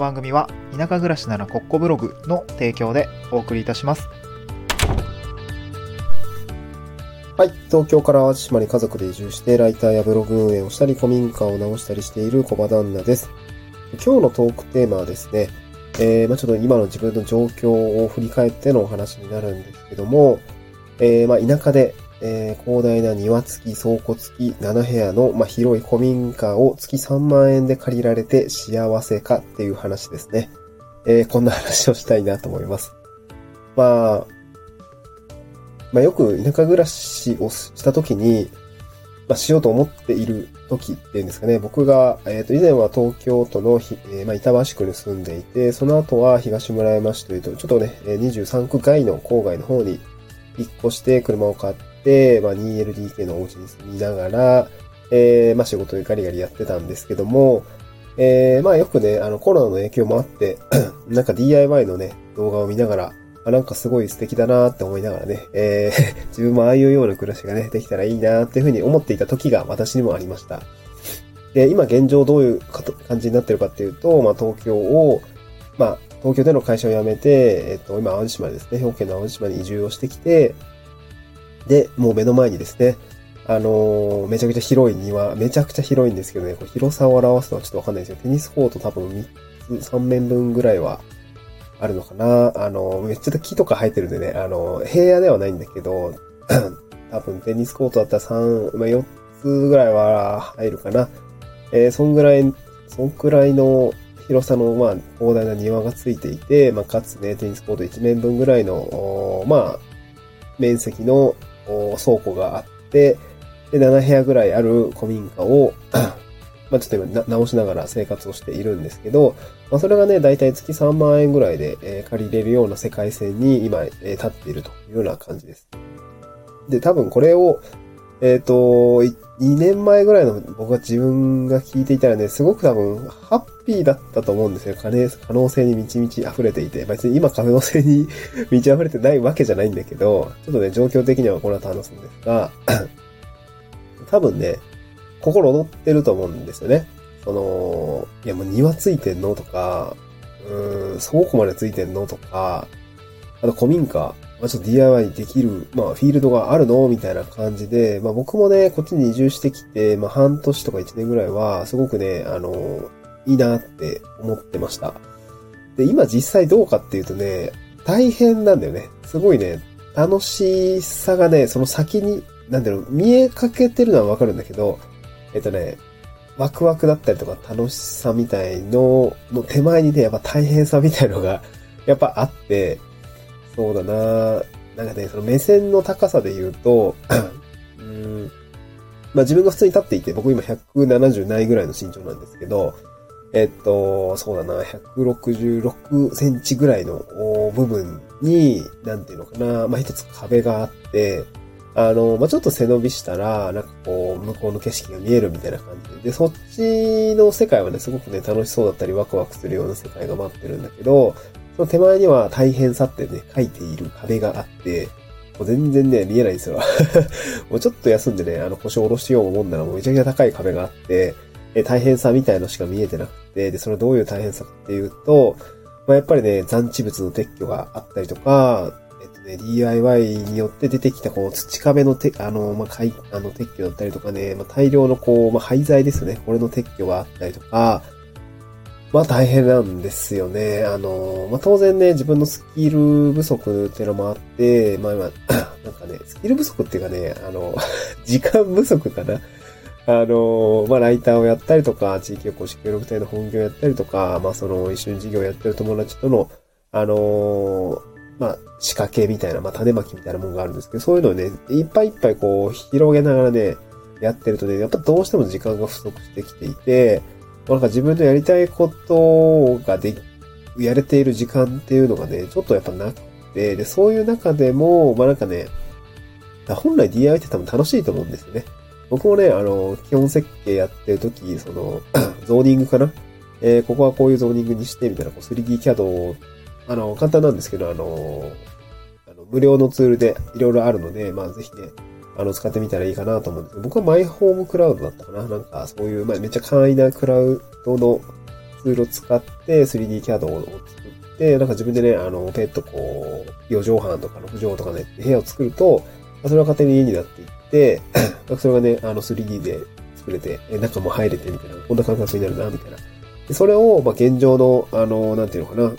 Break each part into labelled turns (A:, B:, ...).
A: 番組は田舎暮らしならコッコブログの提供でお送りいたします。
B: はい。東京から淡路島に家族で移住して、ライターやブログ運営をしたり、古民家を直したりしている小場旦那です。今日のトークテーマはですね、えー、まあちょっと今の自分の状況を振り返ってのお話になるんですけども、えー、まあ田舎で、えー、広大な庭付き、倉庫付き、7部屋の、まあ、広い古民家を月3万円で借りられて幸せかっていう話ですね。えー、こんな話をしたいなと思います。まあ、まあ、よく田舎暮らしをした時に、まあ、しようと思っている時っていうんですかね。僕が、えっ、ー、と、以前は東京都の、えー、まあ、板橋区に住んでいて、その後は東村山市というと、ちょっとね、23区外の郊外の方に引っ越して車を買って、まあ、2LDK のお家に住みながら、えー、まあ、仕事でガリガリやってたんですけども、えー、まあよくね、あのコロナの影響もあって なんか DIY のね、動画を見ながら、あ、なんかすごい素敵だなって思いながらね、えー、自分もああいうような暮らしがね、できたらいいなっていうふうに思っていた時が私にもありました。で、今現状どういう感じになってるかっていうと、まあ東京を、まあ東京での会社を辞めて、えっと、今淡路島ですね、兵庫県の淡路島に移住をしてきて、で、もう目の前にですね、あのー、めちゃくちゃ広い庭、めちゃくちゃ広いんですけどね、これ広さを表すのはちょっとわかんないですよ。テニスコート多分3つ、3面分ぐらいはあるのかな。あの、めっちゃ木とか生えてるんでね、あの、平野ではないんだけど、多分テニスコートだったら3、まあ、4つぐらいは入るかな。えー、そんぐらい、そんくらいの広さの、まあ、広大な庭がついていて、まあ、かつね、テニスコート1面分ぐらいの、まあ、面積の倉庫があって、で、7部屋ぐらいある古民家を まあちょっと今直しながら生活をしているんですけど、まあそれがね、だいたい月3万円ぐらいで、えー、借りれるような世界線に今、えー、立っているというような感じです。で、多分これを、えっ、ー、と、2年前ぐらいの僕が自分が聞いていたらね、すごく多分、ハッピーだったと思うんですよ。可能性に満ち満ち溢れていて。別に今可能性に 満ち溢れてないわけじゃないんだけど、ちょっとね、状況的にはこの後話すんですが、多分ね、心躍ってると思うんですよね。その、いやもう庭ついてんのとか、うーん、倉庫までついてんのとか、あと古民家、まあ、ちょっと DIY できる、まあフィールドがあるの？みたいな感じで、まあ僕もね、こっちに移住してきて、まあ半年とか1年ぐらいは、すごくね、あの、いいなって思ってました。で、今実際どうかっていうとね、大変なんだよね。すごいね、楽しさがね、その先に、なんだろう、見えかけてるのはわかるんだけど、えっとね、ワクワクだったりとか楽しさみたいのの手前にね、やっぱ大変さみたいのがやっぱあって、そうだな。なんかね、その目線の高さで言うと、うん、まあ自分が普通に立っていて、僕今170ないぐらいの身長なんですけど、えっと、そうだな、166センチぐらいの部分に、なんていうのかな、まあ一つ壁があって、あの、まあ、ちょっと背伸びしたら、なんかこう、向こうの景色が見えるみたいな感じで、で、そっちの世界はね、すごくね、楽しそうだったり、ワクワクするような世界が待ってるんだけど、その手前には大変さってね、書いている壁があって、もう全然ね、見えないんですよ。もうちょっと休んでね、あの腰を下ろしよう思うんならもうめちゃくちゃ高い壁があって、え大変さみたいのしか見えてなくて、で、それどういう大変さかっていうと、まあ、やっぱりね、残地物の撤去があったりとか、えっとね、DIY によって出てきたこの土壁のて、あの、まあ、かい、あの、撤去だったりとかね、まあ、大量のこう、まあ、廃材ですよね。これの撤去があったりとか、まあ大変なんですよね。あの、まあ当然ね、自分のスキル不足っていうのもあって、まあ今、なんかね、スキル不足っていうかね、あの、時間不足かな。あの、まあライターをやったりとか、地域おこし協力隊の本業やったりとか、まあその一緒に事業やってる友達との、あの、まあ、仕掛けみたいな、まあ、種まきみたいなものがあるんですけど、そういうのをね、いっぱいいっぱいこう、広げながらね、やってるとね、やっぱどうしても時間が不足してきていて、なんか自分のやりたいことがで、やれている時間っていうのがね、ちょっとやっぱなくて、で、そういう中でも、まあなんかね、本来 DIY って多分楽しいと思うんですよね。僕もね、あの、基本設計やってる時、その、ゾーニングかな？えー、ここはこういうゾーニングにして、みたいな、こう 3D キャドあの、簡単なんですけど、あの、あの無料のツールでいろいろあるので、まあぜひね、あの、使ってみたらいいかなと思うんですけど、僕はマイホームクラウドだったかななんか、そういう、まあめっちゃ簡易なクラウドのツールを使って 3D キャドを作って、なんか自分でね、あの、ペットこう、4畳半とか6畳とかね、部屋を作ると、それが勝手に家になっていって、それがね、あの 3D で作れて、中も入れてみたいな、こんな感覚になるな、みたいな。それを、まあ、現状の、あの、なんていうのかな、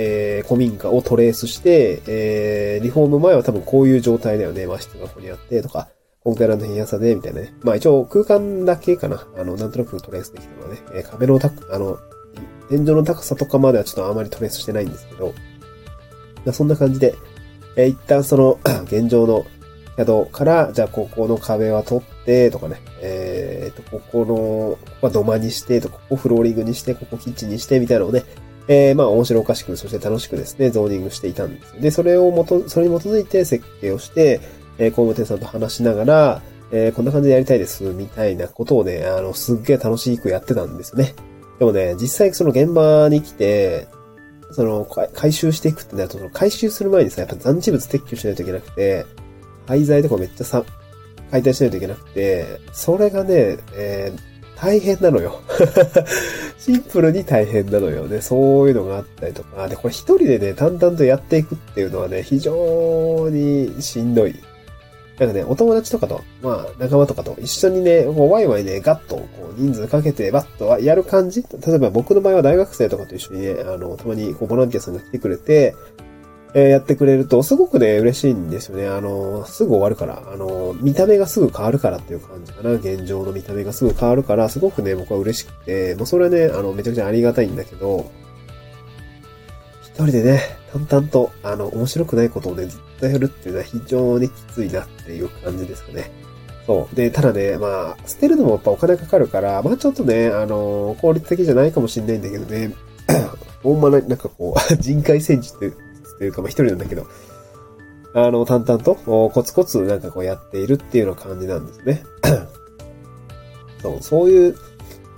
B: えー、古民家をトレースして、えー、リフォーム前は多分こういう状態だよね。和室がここにあって、とか、コンテナの部屋さで、みたいなね。まあ一応空間だけかな。あの、なんとなくトレースできたのはね、えー壁のた、あの、天井の高さとかまではちょっとあまりトレースしてないんですけど、まあそんな感じで、えー一旦その、現状の宿から、じゃあここの壁は取って、とかね、えーと、ここの、ここは土間にして、とここフローリングにして、ここキッチンにして、みたいなのをね、えー、まあ面白おかしく、そして楽しくですね、ゾーニングしていたんです。で、それをもと、それに基づいて設計をして、えー、工務店さんと話しながら、えー、こんな感じでやりたいです、みたいなことをね、あの、すっげえ楽しくやってたんですよね。でもね、実際その現場に来て、その、回収していくってなると、その回収する前にさ、やっぱ残地物撤去しないといけなくて、廃材とかめっちゃさ、解体しないといけなくて、それがね、えー大変なのよ。シンプルに大変なのよね。そういうのがあったりとか。で、これ一人でね、淡々とやっていくっていうのはね、非常にしんどい。なんかね、お友達とかと、まあ、仲間とかと一緒にね、こうワイワイね、ガッと、こう、人数かけて、バッとやる感じ例えば僕の場合は大学生とかと一緒にね、あの、たまに、こう、ボランティアさんが来てくれて、えやってくれると、すごくね、嬉しいんですよね。あの、すぐ終わるから、あの、見た目がすぐ変わるからっていう感じかな。現状の見た目がすぐ変わるから、すごくね、僕は嬉しくて、もうそれはね、あの、めちゃくちゃありがたいんだけど、一人でね、淡々と、あの、面白くないことをね、ずっとやるっていうのは非常にきついなっていう感じですかね。そう。で、ただね、まあ、捨てるのもやっぱお金かかるから、まあちょっとね、あの、効率的じゃないかもしれないんだけどね、ほんまな、なんかこう、人海戦術というというか、まあ一人なんだけど、あの、淡々と、コツコツなんかこうやっているっていうような感じなんですね。そう、そういう、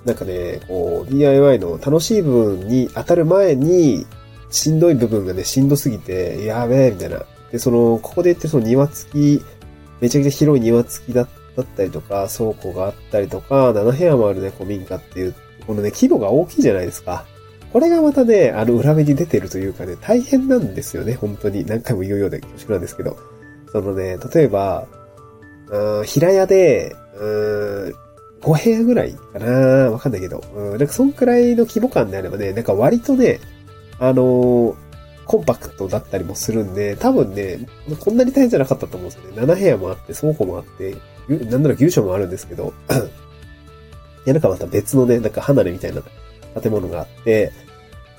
B: なんかね、こう、DIY の楽しい部分に当たる前に、しんどい部分がね、しんどすぎて、やべえ、みたいな。で、その、ここで言ってるその庭付き、めちゃくちゃ広い庭付きだったりとか、倉庫があったりとか、7部屋もあるね、古民家っていう、このね、規模が大きいじゃないですか。これがまたね、あの、裏目に出てるというかね、大変なんですよね、本当に。何回も言うようで恐縮なんですけど。そのね、例えば、うん平屋で、うん5部屋ぐらいかなわかんないけど。うん、なんかそんくらいの規模感であればね、なんか割とね、あのーコンパクトだったりもするんで、多分ね、こんなに大変じゃなかったと思うんですよね。7部屋もあって、倉庫もあって、なんなら牛舎もあるんですけど、いや、なんかまた別のね、なんか離れみたいな建物があって、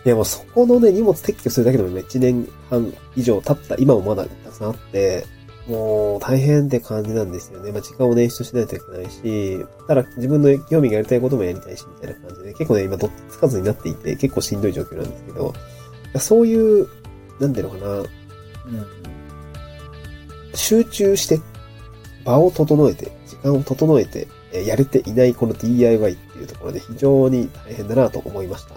B: いやもうそこのね、荷物撤去するだけでも1年半以上経った、今もまだたくさんあって、もう大変って感じなんですよね。まあ時間を捻出しないといけないし、ただ自分の興味がやりたいこともやりたいし、みたいな感じで、結構ね、今どっつかずになっていて、結構しんどい状況なんですけど、そういう、なんていうのかな、うん、集中して、場を整えて、時間を整えて、やれていないこの DIY っていうところで非常に大変だなと思いました。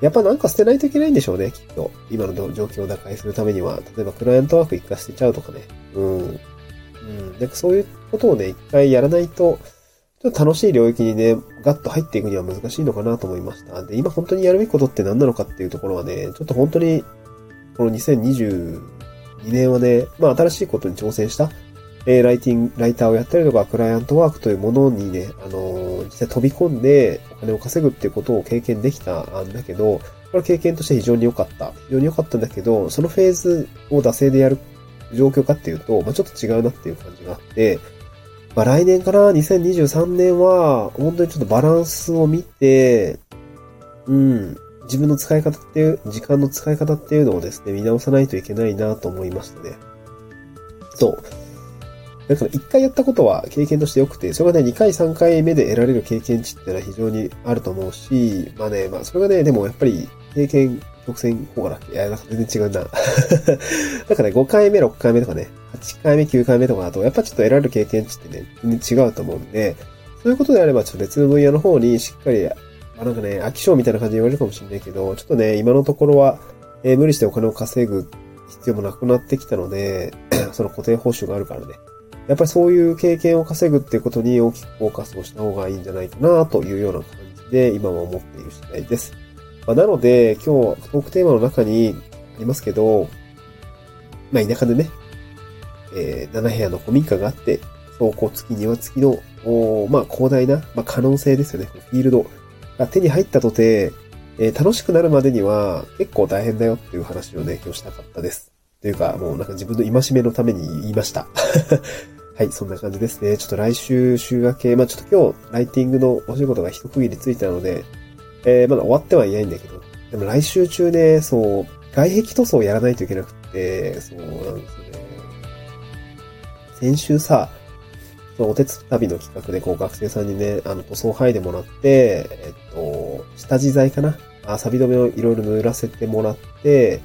B: やっぱなんか捨てないといけないんでしょうね、きっと。今の状況を打開するためには、例えばクライアントワーク一回捨てちゃうとかね。うん。うん。なんかそういうことをね、一回やらないと、ちょっと楽しい領域にね、ガッと入っていくには難しいのかなと思いました。で、今本当にやるべきことって何なのかっていうところはね、ちょっと本当に、この2022年はね、まあ新しいことに挑戦した、えーライティング、ライターをやったりとか、クライアントワークというものにね、あのー実際飛び込んでお金を稼ぐっていうことを経験できたんだけど、これ経験として非常に良かった。非常に良かったんだけど、そのフェーズを惰性でやる状況かっていうと、まあちょっと違うなっていう感じがあって、まあ来年かな、2023年は、本当にちょっとバランスを見て、うん、自分の使い方っていう、時間の使い方っていうのをですね、見直さないといけないなと思いましたね。そう。だか一回やったことは経験として良くて、それがね、2回3回目で得られる経験値ってのは非常にあると思うし、まあね、まあそれがね、でもやっぱり経験曲線効果だっけいや、なんか全然違うな。なんかね、5回目、6回目とかね、8回目、9回目とかだと、やっぱちょっと得られる経験値ってね、全然違うと思うんで、そういうことであれば、ちょっと別の分野の方にしっかり、まあなんかね、飽き性みたいな感じで言われるかもしれないけど、ちょっとね、今のところは、えー無理してお金を稼ぐ必要もなくなってきたので、その固定報酬があるからね。やっぱりそういう経験を稼ぐっていうことに大きくフォーカスをした方がいいんじゃないかなというような感じで今は思っている次第です。まあ、なので、今日、トークテーマの中にありますけど、まあ、田舎でね、えー、7部屋の古民家があって、倉庫付き、庭付きの、まあ、広大な、まあ、可能性ですよね。フィールドが手に入ったとて、えー、楽しくなるまでには結構大変だよっていう話をね、今日したかったです。というか、もうなんか自分の戒めのために言いました。はい、そんな感じですね。ちょっと来週週明け、まあちょっと今日、ライティングのお仕事が一区切りついたので、えー、まだ終わってはいないんだけど、でも来週中ね、そう、外壁塗装やらないといけなくて、そうなんですよね。先週さ、そのお手つ旅の企画でこう学生さんにね、あの塗装剥いでもらって、えっと、下地材かなあ、錆止めをいろいろ塗らせてもらって、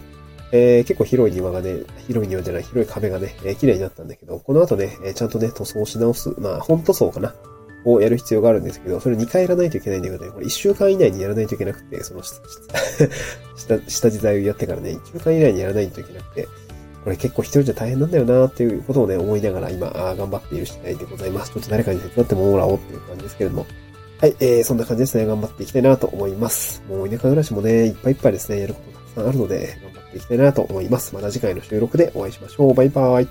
B: えー、結構広い庭がね、広い庭じゃない、広い壁がね、えー、綺麗になったんだけど、この後ね、えー、ちゃんとね、塗装し直す、まあ、本塗装かなをやる必要があるんですけど、それ2回やらないといけないんだけどね、これ1週間以内にやらないといけなくて、その下、下地材をやってからね、1週間以内にやらないといけなくて、これ結構一人じゃ大変なんだよなっていうことをね、思いながら今、頑張っている次第でございます。ちょっと誰かに手伝ってもらおうっていう感じですけれども。はい、えー、そんな感じですね。頑張っていきたいなと思います。もう田舎暮らしもね、いっぱいいっぱいですね、やることくさんあるので、頑張っていきたいなと思います。また次回の収録でお会いしましょう。バイバーイ。